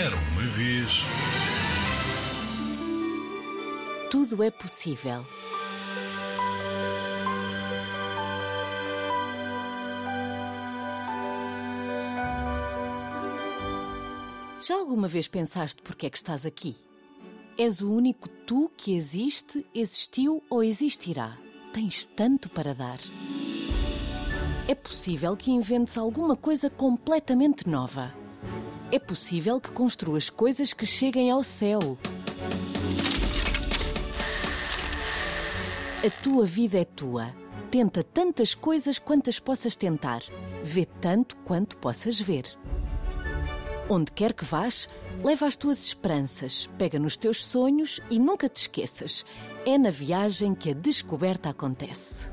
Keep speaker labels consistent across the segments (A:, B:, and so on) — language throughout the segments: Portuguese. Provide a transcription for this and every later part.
A: Era uma vez.
B: Tudo é possível. Já alguma vez pensaste porque é que estás aqui? És o único tu que existe, existiu ou existirá. Tens tanto para dar. É possível que inventes alguma coisa completamente nova. É possível que construas coisas que cheguem ao céu. A tua vida é tua. Tenta tantas coisas quantas possas tentar. Vê tanto quanto possas ver. Onde quer que vás, leva as tuas esperanças, pega nos teus sonhos e nunca te esqueças. É na viagem que a descoberta acontece.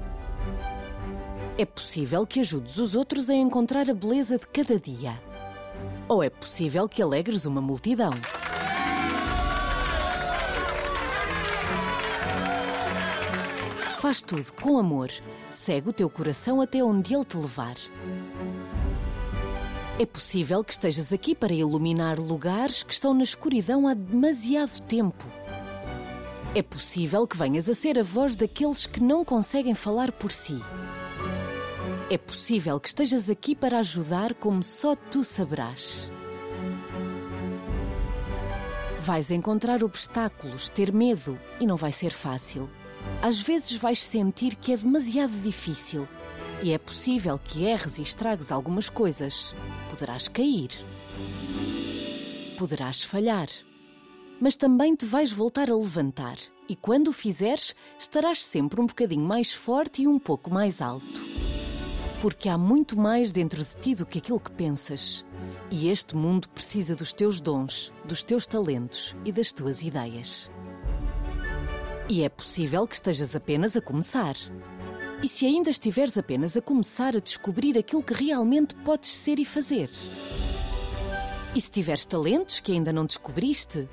B: É possível que ajudes os outros a encontrar a beleza de cada dia. Ou é possível que alegres uma multidão. Faz tudo com amor. Segue o teu coração até onde ele te levar. É possível que estejas aqui para iluminar lugares que estão na escuridão há demasiado tempo. É possível que venhas a ser a voz daqueles que não conseguem falar por si. É possível que estejas aqui para ajudar como só tu saberás. Vais encontrar obstáculos, ter medo e não vai ser fácil. Às vezes vais sentir que é demasiado difícil e é possível que erres e estragues algumas coisas. Poderás cair. Poderás falhar. Mas também te vais voltar a levantar e quando o fizeres, estarás sempre um bocadinho mais forte e um pouco mais alto. Porque há muito mais dentro de ti do que aquilo que pensas. E este mundo precisa dos teus dons, dos teus talentos e das tuas ideias. E é possível que estejas apenas a começar. E se ainda estiveres apenas a começar a descobrir aquilo que realmente podes ser e fazer? E se tiveres talentos que ainda não descobriste,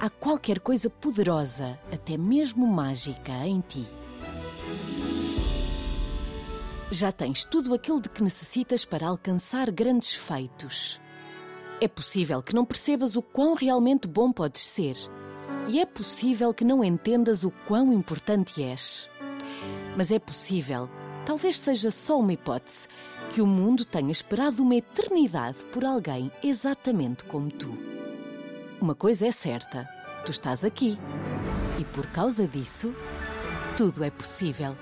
B: há qualquer coisa poderosa, até mesmo mágica, em ti. Já tens tudo aquilo de que necessitas para alcançar grandes feitos. É possível que não percebas o quão realmente bom podes ser e é possível que não entendas o quão importante és. Mas é possível, talvez seja só uma hipótese, que o mundo tenha esperado uma eternidade por alguém exatamente como tu. Uma coisa é certa: tu estás aqui. E por causa disso, tudo é possível.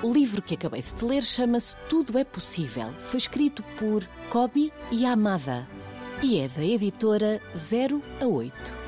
B: O livro que acabei de ler chama-se Tudo é Possível. Foi escrito por Kobe Yamada e é da editora 0 a 8.